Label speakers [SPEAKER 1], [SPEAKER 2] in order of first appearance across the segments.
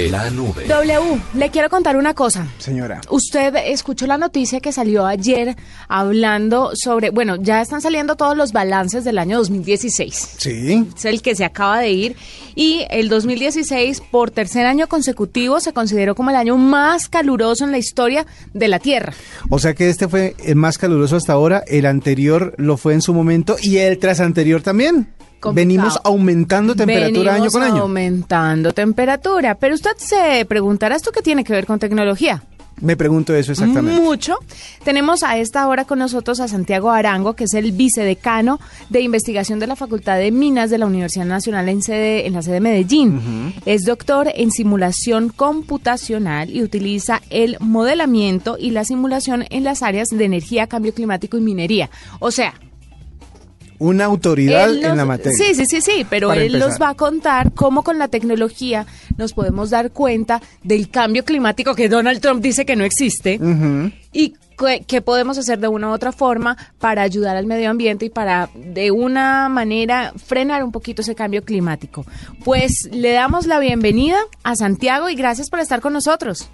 [SPEAKER 1] La nube.
[SPEAKER 2] W, le quiero contar una cosa.
[SPEAKER 3] Señora.
[SPEAKER 2] Usted escuchó la noticia que salió ayer hablando sobre, bueno, ya están saliendo todos los balances del año 2016.
[SPEAKER 3] Sí.
[SPEAKER 2] Es el que se acaba de ir. Y el 2016, por tercer año consecutivo, se consideró como el año más caluroso en la historia de la Tierra.
[SPEAKER 3] O sea que este fue el más caluroso hasta ahora, el anterior lo fue en su momento y el tras anterior también.
[SPEAKER 2] Complicado.
[SPEAKER 3] Venimos aumentando temperatura año con año.
[SPEAKER 2] aumentando temperatura. Pero usted se preguntará, ¿esto qué tiene que ver con tecnología?
[SPEAKER 3] Me pregunto eso exactamente.
[SPEAKER 2] Mucho. Tenemos a esta hora con nosotros a Santiago Arango, que es el vicedecano de investigación de la Facultad de Minas de la Universidad Nacional en, sede, en la sede de Medellín. Es doctor en simulación computacional y utiliza el modelamiento y la simulación en las áreas de energía, cambio climático y minería. O sea,
[SPEAKER 3] Una autoridad en la materia.
[SPEAKER 2] Sí, sí, sí, sí, pero él
[SPEAKER 3] empezar.
[SPEAKER 2] nos va a contar cómo con la tecnología nos podemos dar cuenta del cambio climático que Donald Trump dice que no existe y qué podemos hacer de una u otra forma para ayudar al medio ambiente y para de una manera frenar un poquito ese cambio climático. Pues le damos la bienvenida a Santiago y gracias por estar con nosotros.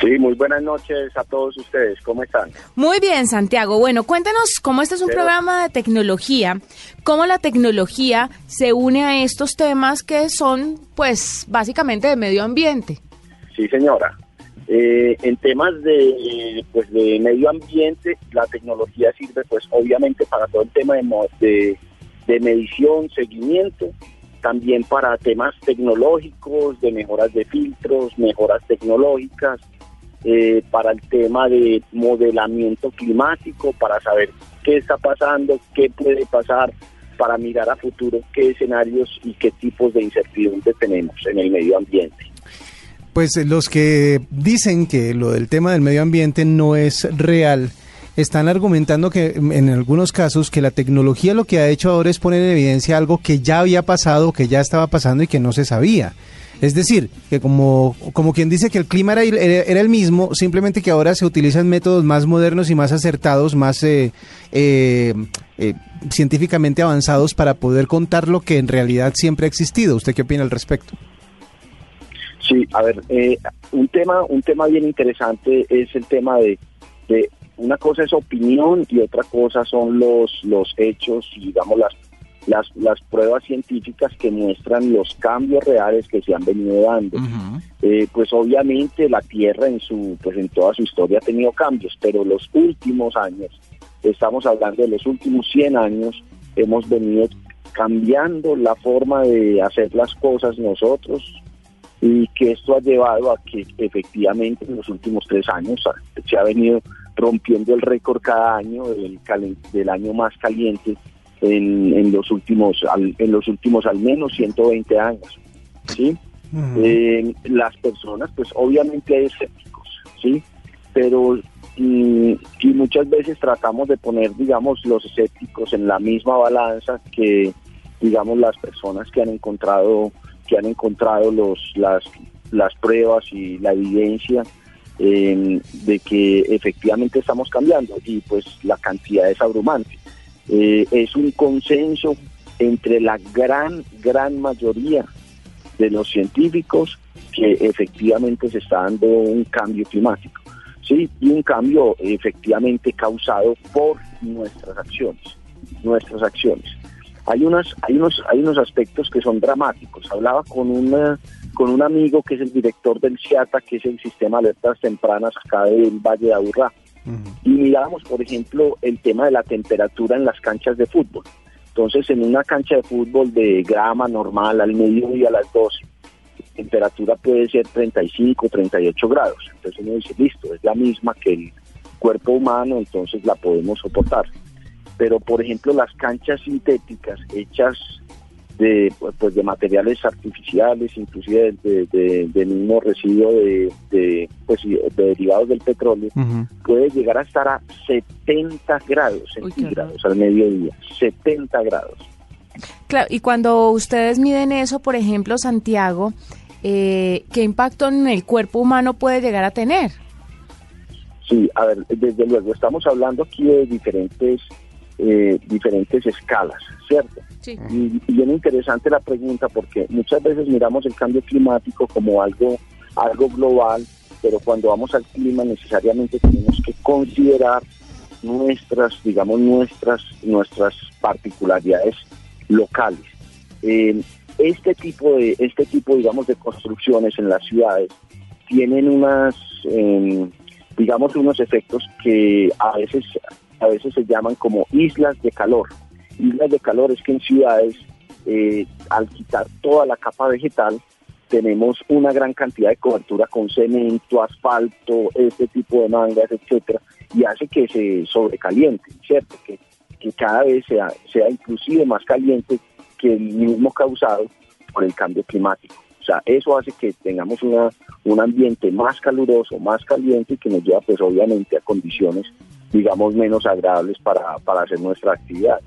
[SPEAKER 4] Sí, muy buenas noches a todos ustedes. ¿Cómo están?
[SPEAKER 2] Muy bien, Santiago. Bueno, cuéntanos cómo este es un
[SPEAKER 4] Pero-
[SPEAKER 2] programa de tecnología, cómo la tecnología se une a estos temas que son, pues, básicamente de medio ambiente.
[SPEAKER 4] Sí, señora. Eh, en temas de, pues, de medio ambiente, la tecnología sirve, pues, obviamente para todo el tema de, de, de medición, seguimiento, también para temas tecnológicos, de mejoras de filtros, mejoras tecnológicas, eh, para el tema de modelamiento climático, para saber qué está pasando, qué puede pasar, para mirar a futuro qué escenarios y qué tipos de incertidumbre tenemos en el medio ambiente.
[SPEAKER 3] Pues eh, los que dicen que lo del tema del medio ambiente no es real, están argumentando que mm, en algunos casos que la tecnología lo que ha hecho ahora es poner en evidencia algo que ya había pasado, que ya estaba pasando y que no se sabía. Es decir, que como, como quien dice que el clima era, era el mismo, simplemente que ahora se utilizan métodos más modernos y más acertados, más eh, eh, eh, científicamente avanzados para poder contar lo que en realidad siempre ha existido. ¿Usted qué opina al respecto?
[SPEAKER 4] Sí, a ver, eh, un tema un tema bien interesante es el tema de una cosa es opinión y otra cosa son los los hechos y digamos las las las pruebas científicas que muestran los cambios reales que se han venido dando. Eh, pues obviamente la Tierra en su pues en toda su historia ha tenido cambios, pero los últimos años, estamos hablando de los últimos 100 años, hemos venido cambiando la forma de hacer las cosas nosotros y que esto ha llevado a que efectivamente en los últimos tres años se ha venido rompiendo el récord cada año del, del año más caliente en, en los últimos al- en los últimos al menos 120 años, ¿sí? Eh, las personas, pues obviamente hay escépticos, ¿sí? Pero mm, y muchas veces tratamos de poner, digamos, los escépticos en la misma balanza que, digamos, las personas que han encontrado que han encontrado los las las pruebas y la evidencia de que efectivamente estamos cambiando y pues la cantidad es abrumante. Eh, es un consenso entre la gran, gran mayoría de los científicos que efectivamente se está dando un cambio climático, sí, y un cambio efectivamente causado por nuestras acciones, nuestras acciones. Hay unas, hay unos, hay unos aspectos que son dramáticos. Hablaba con una, con un amigo que es el director del CIATA, que es el sistema de alertas tempranas acá del Valle de Aburrá, y miramos, por ejemplo, el tema de la temperatura en las canchas de fútbol. Entonces, en una cancha de fútbol de grama normal al mediodía a las 12, la temperatura puede ser 35, 38 grados. Entonces uno dice, listo, es la misma que el cuerpo humano, entonces la podemos soportar. Pero, por ejemplo, las canchas sintéticas hechas de, pues, de materiales artificiales, inclusive de, de- del mismo residuo de, de, pues, de derivados del petróleo,
[SPEAKER 3] Ujú.
[SPEAKER 4] puede llegar a estar a 70 grados
[SPEAKER 2] Uy,
[SPEAKER 4] centígrados al mediodía. 70 grados.
[SPEAKER 2] Claro, y cuando ustedes miden eso, por ejemplo, Santiago, eh, ¿qué impacto en el cuerpo humano puede llegar a tener?
[SPEAKER 4] Sí, a ver, desde luego, estamos hablando aquí de diferentes eh, diferentes escalas, ¿cierto? Sí. Y, y es interesante la pregunta porque muchas veces miramos el cambio climático como algo, algo global, pero cuando vamos al clima necesariamente tenemos que considerar nuestras, digamos, nuestras, nuestras particularidades locales. este tipo de, este tipo, digamos, de construcciones en las ciudades tienen unas, em, digamos, unos efectos que a veces, a veces se llaman como islas de calor. Islas de calor es que en ciudades, eh, al quitar toda la capa vegetal, tenemos una gran cantidad de cobertura con cemento, asfalto, este tipo de mangas, etcétera, y hace que se sobrecaliente, ¿cierto? Que, que cada vez sea, sea inclusive más caliente que el mismo causado por el cambio climático. O sea, eso hace que tengamos una, un ambiente más caluroso, más caliente y que nos lleva pues obviamente a condiciones, digamos, menos agradables para, para hacer nuestras actividades.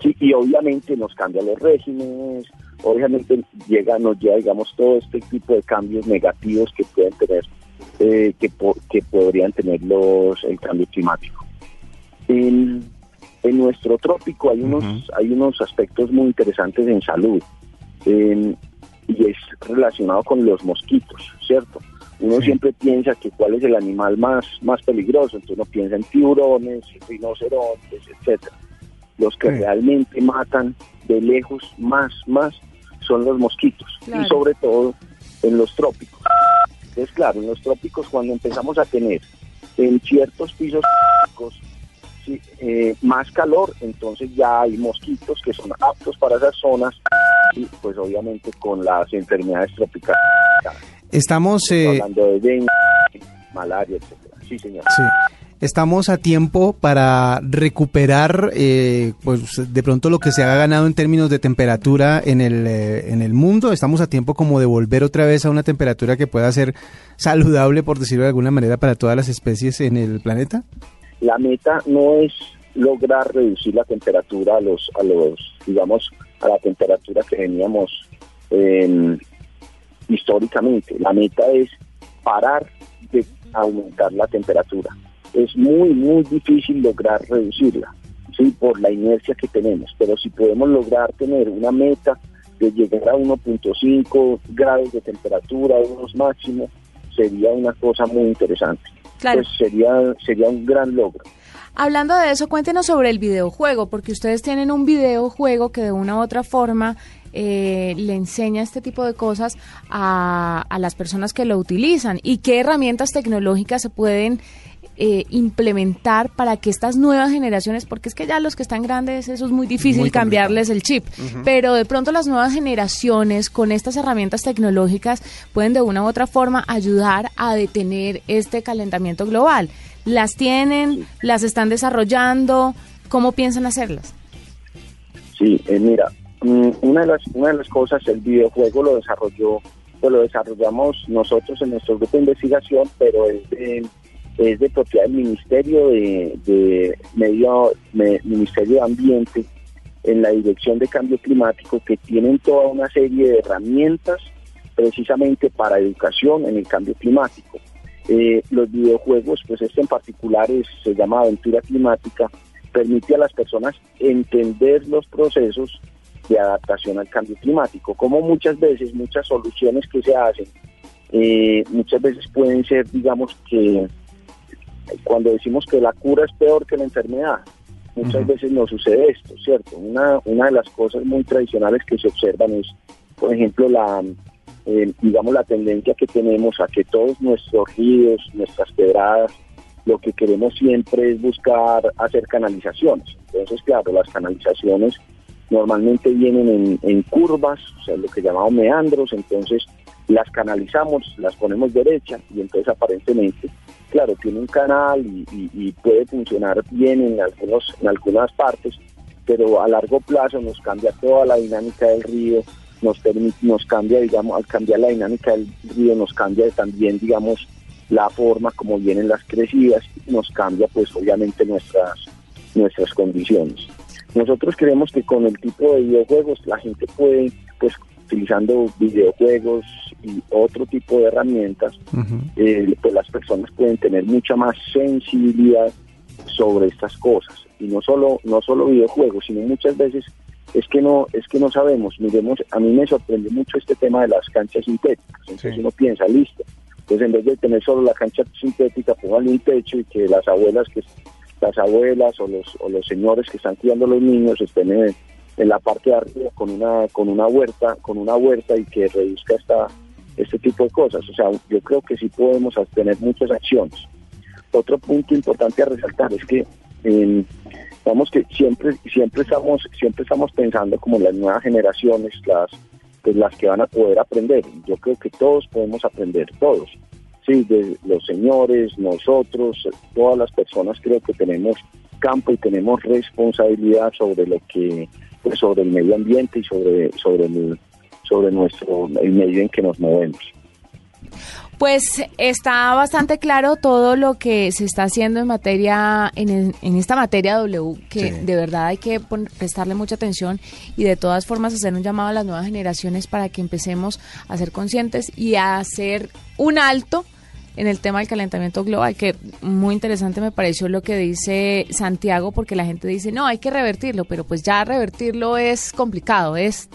[SPEAKER 4] Sí, y obviamente nos cambian los regímenes, obviamente llega, nos lleva, digamos, todo este tipo de cambios negativos que pueden tener, eh, que, que podrían tener los, el cambio climático. En, en nuestro trópico hay unos, hay unos aspectos muy interesantes en salud y es relacionado con los mosquitos, ¿cierto? Uno siempre piensa que cuál es el animal más, más peligroso, entonces uno piensa en tiburones, rinocerontes, etcétera. Los que realmente matan de lejos más, más son los mosquitos y sobre todo en los trópicos. Entonces, claro, en los trópicos cuando empezamos a tener en ciertos pisos eh, más calor, entonces ya hay mosquitos que son aptos para esas zonas y pues obviamente con las enfermedades tropicales.
[SPEAKER 3] Estamos eh,
[SPEAKER 4] hablando de dengue, malaria, etcétera. Sí, señor.
[SPEAKER 3] Sí estamos a tiempo para recuperar eh, pues de pronto lo que se ha ganado en términos de temperatura en el, eh, en el mundo. Estamos a tiempo como de volver otra vez a una temperatura que pueda ser saludable, por decirlo de alguna manera, para todas las especies en el planeta.
[SPEAKER 4] La meta no es lograr reducir la temperatura a los, a los digamos, a la temperatura que veníamos históricamente. La meta es parar de aumentar la temperatura es muy, muy difícil lograr reducirla, ¿sí? por la inercia que tenemos. Pero si podemos lograr tener una meta de llegar a 1.5 grados de temperatura, unos máximos, sería una cosa muy interesante. Pues sería, sería un gran logro.
[SPEAKER 2] Hablando de eso, cuéntenos sobre el videojuego, porque ustedes tienen un videojuego que de una u otra forma eh, le enseña este tipo de cosas a, a las personas que lo utilizan y qué herramientas tecnológicas se pueden eh, implementar para que estas nuevas generaciones, porque es que ya los que están grandes, eso es muy difícil cambiarles el chip, pero de pronto las nuevas generaciones con estas herramientas tecnológicas pueden de una u otra forma ayudar a detener este calentamiento global. ¿Las tienen? ¿Las están desarrollando? ¿Cómo piensan hacerlas?
[SPEAKER 4] Sí, eh, mira, una de, las, una de las cosas, el videojuego lo desarrolló, pues lo desarrollamos nosotros en nuestro grupo de investigación, pero es de es de propiedad del Ministerio de, Medio Ministerio de Ambiente en la Dirección de Cambio Climático que tienen toda una serie de herramientas precisamente para educación en el cambio climático. Eh, los videojuegos, pues este en particular es, se llama Aventura Climática, permite a las personas entender los procesos de adaptación al cambio climático, como muchas veces, muchas soluciones que se hacen, eh, muchas veces pueden ser, digamos, que cuando decimos que la cura es peor que la enfermedad, muchas veces no sucede esto, ¿cierto? Una, una de las cosas muy tradicionales que se observan es, por ejemplo, la, eh, digamos, la tendencia que tenemos a que todos nuestros ríos, nuestras quebradas, lo que queremos siempre es buscar hacer canalizaciones. Entonces, claro, las canalizaciones normalmente vienen en, curvas, o sea, lo que llamamos meandros, entonces las canalizamos, las ponemos derecha y entonces aparentemente claro, tiene un canal y, puede funcionar bien en, algunos, en algunas partes, pero a largo plazo nos cambia toda la dinámica del río, nos, nos cambia, digamos, al cambiar la dinámica del río, nos cambia también, digamos, la forma como vienen las crecidas, nos cambia pues obviamente nuestras, nuestras condiciones. Nosotros creemos que con el tipo de videojuegos la gente puede pues utilizando videojuegos y otro tipo de herramientas, eh, pues las personas pueden tener mucha más sensibilidad sobre estas cosas. Y no solo no solo videojuegos sino muchas veces es que no es que no sabemos. Miremos a mí me sorprende mucho este tema de las canchas sintéticas. Entonces uno piensa listo pues en vez de tener solo la cancha sintética póngale un techo y que las abuelas que las abuelas o los o los señores que están cuidando a los niños estén en, en la parte de arriba con una con una huerta con una huerta y que reduzca esta este tipo de cosas. O sea yo creo que sí podemos tener muchas acciones. Otro punto importante a resaltar es que eh, vamos que siempre siempre estamos siempre estamos pensando como las nuevas generaciones las pues las que van a poder aprender. Yo creo que todos podemos aprender todos sí de los señores nosotros todas las personas creo que tenemos campo y tenemos responsabilidad sobre lo que pues sobre el medio ambiente y sobre sobre el sobre nuestro el medio en que nos movemos.
[SPEAKER 2] Pues está bastante claro todo lo que se está haciendo en materia, en, en esta materia W, que de verdad hay que prestarle mucha atención y de todas formas hacer un llamado a las nuevas generaciones para que empecemos a ser conscientes y a hacer un alto en el tema del calentamiento global, que muy interesante me pareció lo que dice Santiago, porque la gente dice, no, hay que revertirlo, pero pues ya revertirlo es complicado, es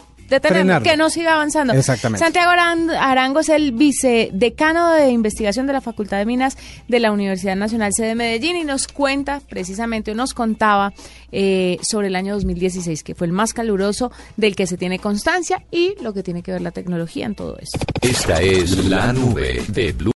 [SPEAKER 2] que no siga avanzando.
[SPEAKER 3] Exactamente.
[SPEAKER 2] Santiago Arango es el vicedecano de investigación de la Facultad de Minas de la Universidad Nacional C de Medellín y nos cuenta precisamente, o nos contaba eh, sobre el año 2016, que fue el más caluroso del que se tiene constancia y lo que tiene que ver la tecnología en todo esto.
[SPEAKER 1] Esta es la nube de Blue.